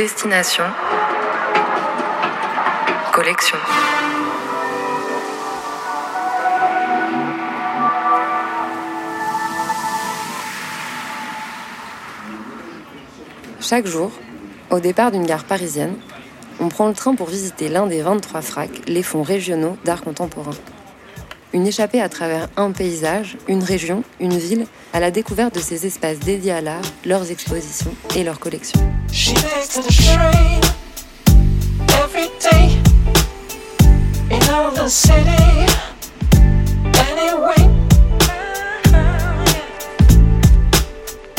Destination Collection. Chaque jour, au départ d'une gare parisienne, on prend le train pour visiter l'un des 23 fracs, les fonds régionaux d'art contemporain. Une échappée à travers un paysage, une région, une ville, à la découverte de ces espaces dédiés à l'art, leurs expositions et leurs collections. «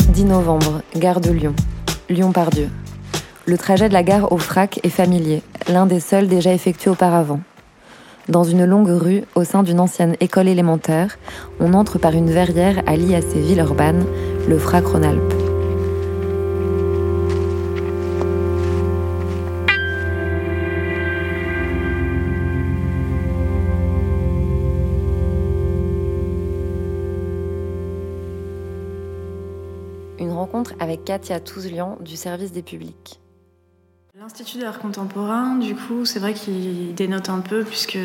10 novembre, gare de Lyon. Lyon-Pardieu. Le trajet de la gare au Frac est familier, l'un des seuls déjà effectués auparavant. Dans une longue rue, au sein d'une ancienne école élémentaire, on entre par une verrière alliée à ces villes urbaines, le Frac Rhône-Alpes. Une rencontre avec Katia Touzlian du service des publics. L'Institut d'art contemporain, du coup, c'est vrai qu'il dénote un peu puisque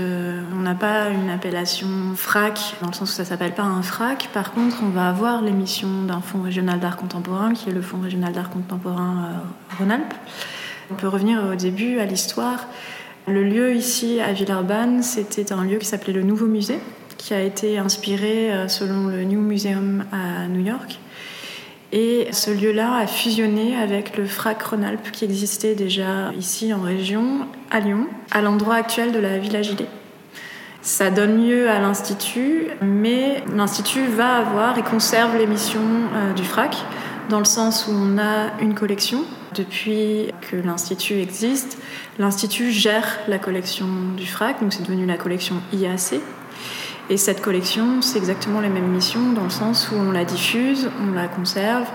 on n'a pas une appellation FRAC, dans le sens où ça s'appelle pas un FRAC. Par contre, on va avoir l'émission d'un fonds régional d'art contemporain, qui est le fonds régional d'art contemporain euh, Rhône-Alpes. On peut revenir au début, à l'histoire. Le lieu ici, à Villeurbanne, c'était un lieu qui s'appelait le Nouveau Musée, qui a été inspiré euh, selon le New Museum à New York et ce lieu-là a fusionné avec le FRAC Rhône-Alpes qui existait déjà ici en région, à Lyon, à l'endroit actuel de la Villa Gilet. Ça donne lieu à l'Institut, mais l'Institut va avoir et conserve les missions euh, du FRAC, dans le sens où on a une collection. Depuis que l'Institut existe, l'Institut gère la collection du FRAC, donc c'est devenu la collection IAC, et cette collection, c'est exactement les mêmes missions dans le sens où on la diffuse, on la conserve,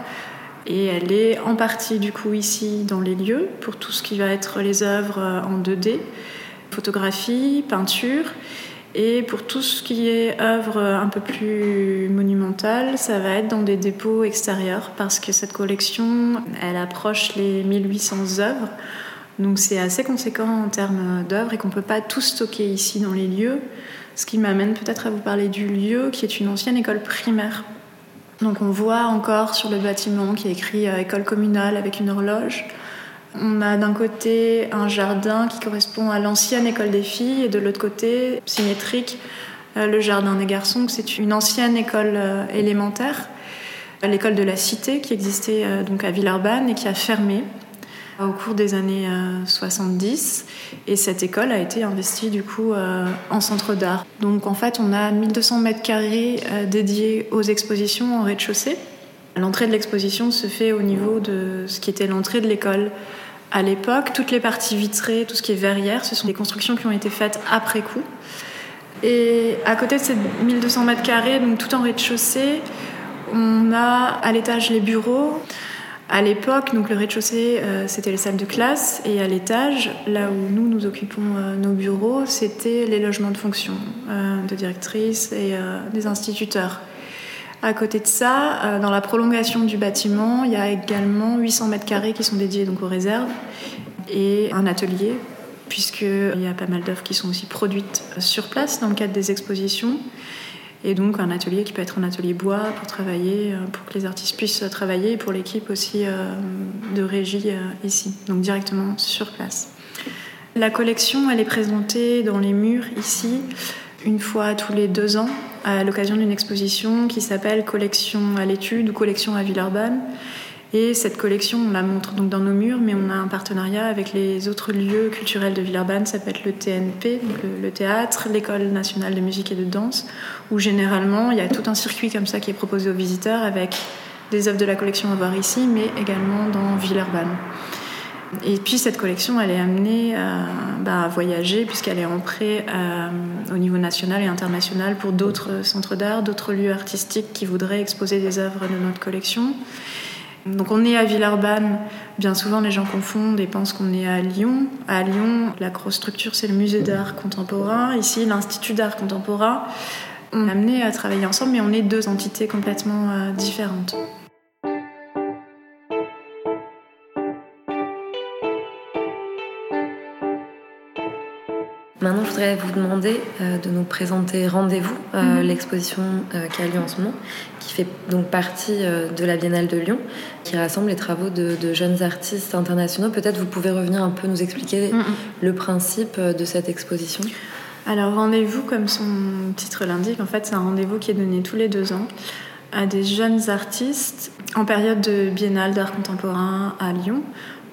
et elle est en partie du coup ici dans les lieux pour tout ce qui va être les œuvres en 2D, photographie, peinture. Et pour tout ce qui est œuvre un peu plus monumentale, ça va être dans des dépôts extérieurs parce que cette collection, elle approche les 1800 œuvres. Donc c'est assez conséquent en termes d'œuvres et qu'on ne peut pas tout stocker ici dans les lieux. Ce qui m'amène peut-être à vous parler du lieu qui est une ancienne école primaire. Donc on voit encore sur le bâtiment qui est écrit euh, école communale avec une horloge. On a d'un côté un jardin qui correspond à l'ancienne école des filles et de l'autre côté, symétrique, euh, le jardin des garçons. C'est une ancienne école euh, élémentaire, l'école de la Cité qui existait donc à Villeurbanne et qui a fermé au cours des années 70 euh, et cette école a été investie du coup euh, en centre d'art. Donc en fait on a 1200 mètres carrés euh, dédiés aux expositions en rez-de-chaussée. L'entrée de l'exposition se fait au niveau de ce qui était l'entrée de l'école. À l'époque, toutes les parties vitrées, tout ce qui est verrière, ce sont des constructions qui ont été faites après coup. Et à côté de ces 1200 mètres carrés, donc tout en rez-de-chaussée, on a à l'étage les bureaux, à l'époque, donc le rez-de-chaussée, euh, c'était les salles de classe, et à l'étage, là où nous nous occupons euh, nos bureaux, c'était les logements de fonction euh, de directrices et des instituteurs. À côté de ça, dans la prolongation du bâtiment, il y a également 800 mètres carrés qui sont dédiés donc aux réserves et un atelier, puisqu'il y a pas mal d'œuvres qui sont aussi produites sur place dans le cadre des expositions. Et donc un atelier qui peut être un atelier bois pour travailler, euh, pour que les artistes puissent travailler, et pour l'équipe aussi euh, de régie euh, ici, donc directement sur place. La collection, elle est présentée dans les murs ici, une fois tous les deux ans, à l'occasion d'une exposition qui s'appelle Collection à l'étude ou Collection à Villeurbanne et cette collection, on la montre donc dans nos murs, mais on a un partenariat avec les autres lieux culturels de Villeurbanne. Ça peut être le TNP, le, théâtre, l'École nationale de musique et de danse, où généralement il y a tout un circuit comme ça qui est proposé aux visiteurs avec des œuvres de la collection à voir ici, mais également dans Villeurbanne. Et puis cette collection, elle est amenée à, bah, voyager puisqu'elle est ancrée euh, au niveau national et international pour d'autres centres d'art, d'autres lieux artistiques qui voudraient exposer des œuvres de notre collection. Donc on est à Villeurbanne, bien souvent les gens confondent et pensent qu'on est à Lyon. À Lyon, la grosse structure c'est le musée d'art contemporain, ici l'Institut d'art contemporain. On est amené à travailler ensemble mais on est deux entités complètement euh, différentes. Maintenant, je voudrais vous demander euh, de nous présenter Rendez-vous, euh, mhm. l'exposition euh, qui a lieu en ce moment, qui fait donc partie de la Biennale de Lyon, qui rassemble les travaux de, jeunes artistes internationaux. Peut-être vous pouvez revenir un peu nous expliquer mhm. le principe de cette exposition. Alors, Rendez-vous, comme son titre l'indique, en fait, c'est un rendez-vous qui est donné tous les deux ans à des jeunes artistes en période de Biennale d'art contemporain à Lyon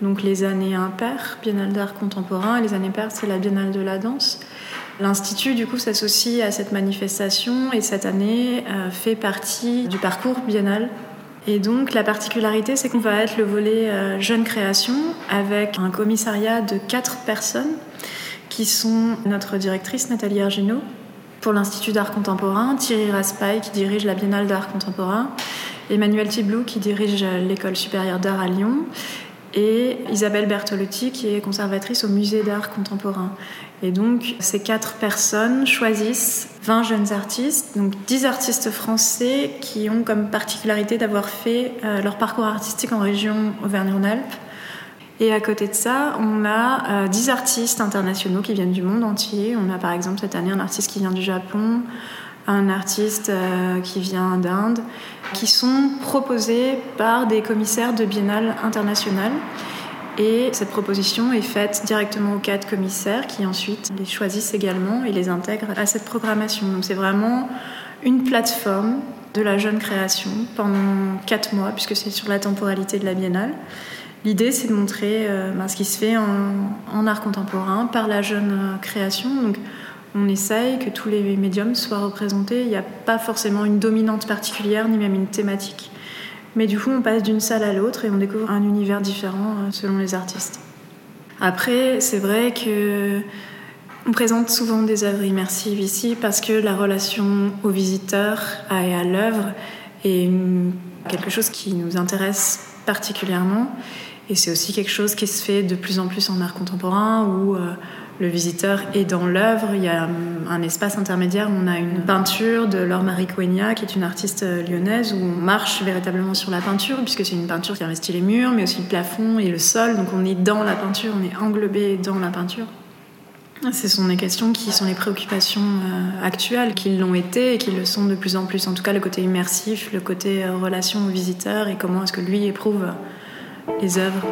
donc les années impaires, Biennale d'art contemporain, et les années paires, c'est la Biennale de la danse. L'Institut, du coup, s'associe à cette manifestation et cette année euh, fait partie du parcours biennal. Et donc, la particularité, c'est qu'on va être le volet euh, jeune création avec un commissariat de quatre personnes qui sont notre directrice Nathalie Argino pour l'Institut d'art contemporain, Thierry Raspail qui dirige la Biennale d'art contemporain, Emmanuel Tiblou qui dirige l'École supérieure d'art à Lyon et Isabelle Bertolotti qui est conservatrice au musée d'art contemporain. Et donc ces quatre personnes choisissent 20 jeunes artistes, donc 10 artistes français qui ont comme particularité d'avoir fait euh, leur parcours artistique en région Auvergne-Rhône-Alpes. Et à côté de ça, on a 10 euh, artistes internationaux qui viennent du monde entier. On a par exemple cette année un artiste qui vient du Japon, un artiste euh, qui vient d'Inde, qui sont proposés par des commissaires de biennale internationales. Et cette proposition est faite directement aux quatre commissaires qui ensuite les choisissent également et les intègrent à cette programmation. Donc c'est vraiment une plateforme de la jeune création pendant quatre mois, puisque c'est sur la temporalité de la biennale. L'idée, c'est de montrer euh, ben, ce qui se fait en, art contemporain par la jeune création. Donc, on essaye que tous les médiums soient représentés. Il n'y a pas forcément une dominante particulière, ni même une thématique. Mais du coup, on passe d'une salle à l'autre et on découvre un univers différent euh, selon les artistes. Après, c'est vrai que on présente souvent des œuvres immersives ici parce que la relation au visiteur et à l'œuvre est quelque chose qui nous intéresse particulièrement. Et c'est aussi quelque chose qui se fait de plus en plus en art contemporain euh, le visiteur est dans l'œuvre. Il y a un espace intermédiaire où on a une peinture de Laure Marie Coegna, qui est une artiste euh, lyonnaise, où on marche véritablement sur la peinture, puisque c'est une peinture qui investit les murs, mais aussi le plafond et le sol. Donc on est dans la peinture, on est englobé dans la peinture. Ce sont des questions qui sont les préoccupations euh, actuelles, qui l'ont été et qui le sont de plus en plus. En tout cas, le côté immersif, le côté euh, relation au visiteur et comment est-ce que lui éprouve les œuvres.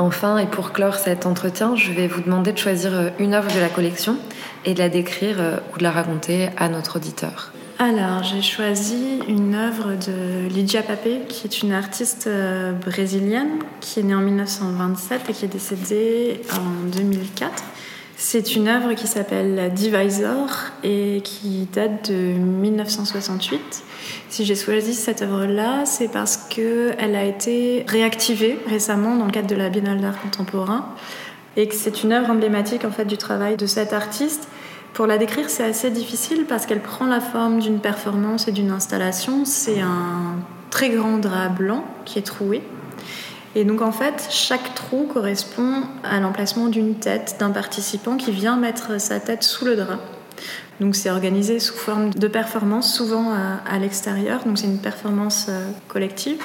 Enfin, et pour clore cet entretien, je vais vous demander de choisir euh, une œuvre de la collection et de la décrire euh, ou de la raconter à notre auditeur. Alors, j'ai choisi une œuvre de Lydia Papé, qui est une artiste euh, brésilienne, qui est née en 1927 et qui est décédée en 2004. C'est une œuvre qui s'appelle Divisor et qui date de 1968 si j'ai choisi cette œuvre-là, c'est parce qu'elle a été réactivée récemment dans le cadre de la Biennale d'art contemporain et que c'est une œuvre emblématique en fait du travail de cet artiste. Pour la décrire, c'est assez difficile parce qu'elle prend la forme d'une performance et d'une installation. C'est un très grand drap blanc qui est troué. Et donc en fait, chaque trou correspond à l'emplacement d'une tête d'un participant qui vient mettre sa tête sous le drap. Donc c'est organisé sous forme de performance, souvent à, l'extérieur, donc c'est une performance euh, collective.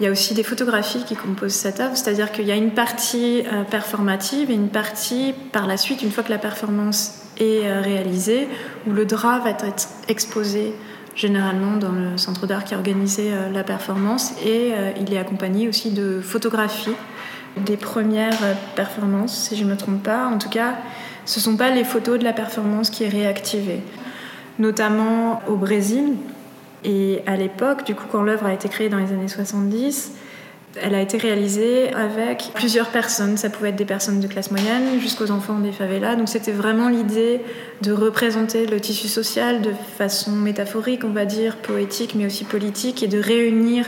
Il y a aussi des photographies qui composent cette œuvre, c'est-à-dire qu'il y a une partie euh, performative et une partie par la suite, une fois que la performance est euh, réalisée, où le drap va être exposé généralement dans le centre d'art qui a organisé la performance et il est accompagné aussi de photographies des premières performances, si je ne me trompe pas. En tout cas, ce ne sont pas les photos de la performance qui est réactivée. Notamment au Brésil, et à l'époque, du coup, quand l'œuvre a été créée dans les années 70, elle a été réalisée avec plusieurs personnes. Ça pouvait être des personnes de classe moyenne jusqu'aux enfants des favelas. Donc c'était vraiment l'idée de représenter le tissu social de façon métaphorique, on va dire, poétique, mais aussi politique, et de réunir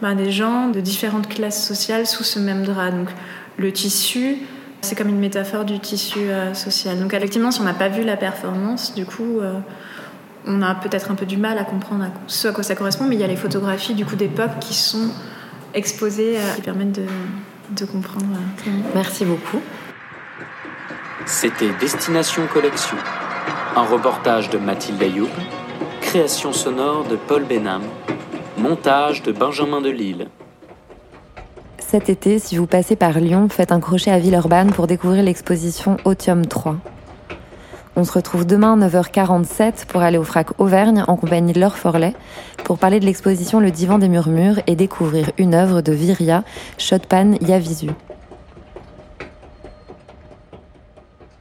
ben, des gens de différentes classes sociales sous ce même drap. Donc le tissu, c'est comme une métaphore du tissu euh, social. Donc effectivement, si on n'a pas vu la performance, du coup, euh, on a peut-être un peu du mal à comprendre ce à quoi ça correspond, mais il y a les photographies du coup d'époque qui sont exposées, euh, qui permettent de, comprendre. Merci beaucoup. C'était Destination Collection, un reportage de Mathilde Ayoub, création sonore de Paul Benham, Montage de Benjamin Delille. Cet été, si vous passez par Lyon, faites un crochet à Villeurbanne pour découvrir l'exposition Otium 3. On se retrouve demain à 9h47 pour aller au FRAC Auvergne en compagnie de Laure Forlet pour parler de l'exposition Le Divan des Murmures et découvrir une œuvre de Viria, Shotpan Yavisu.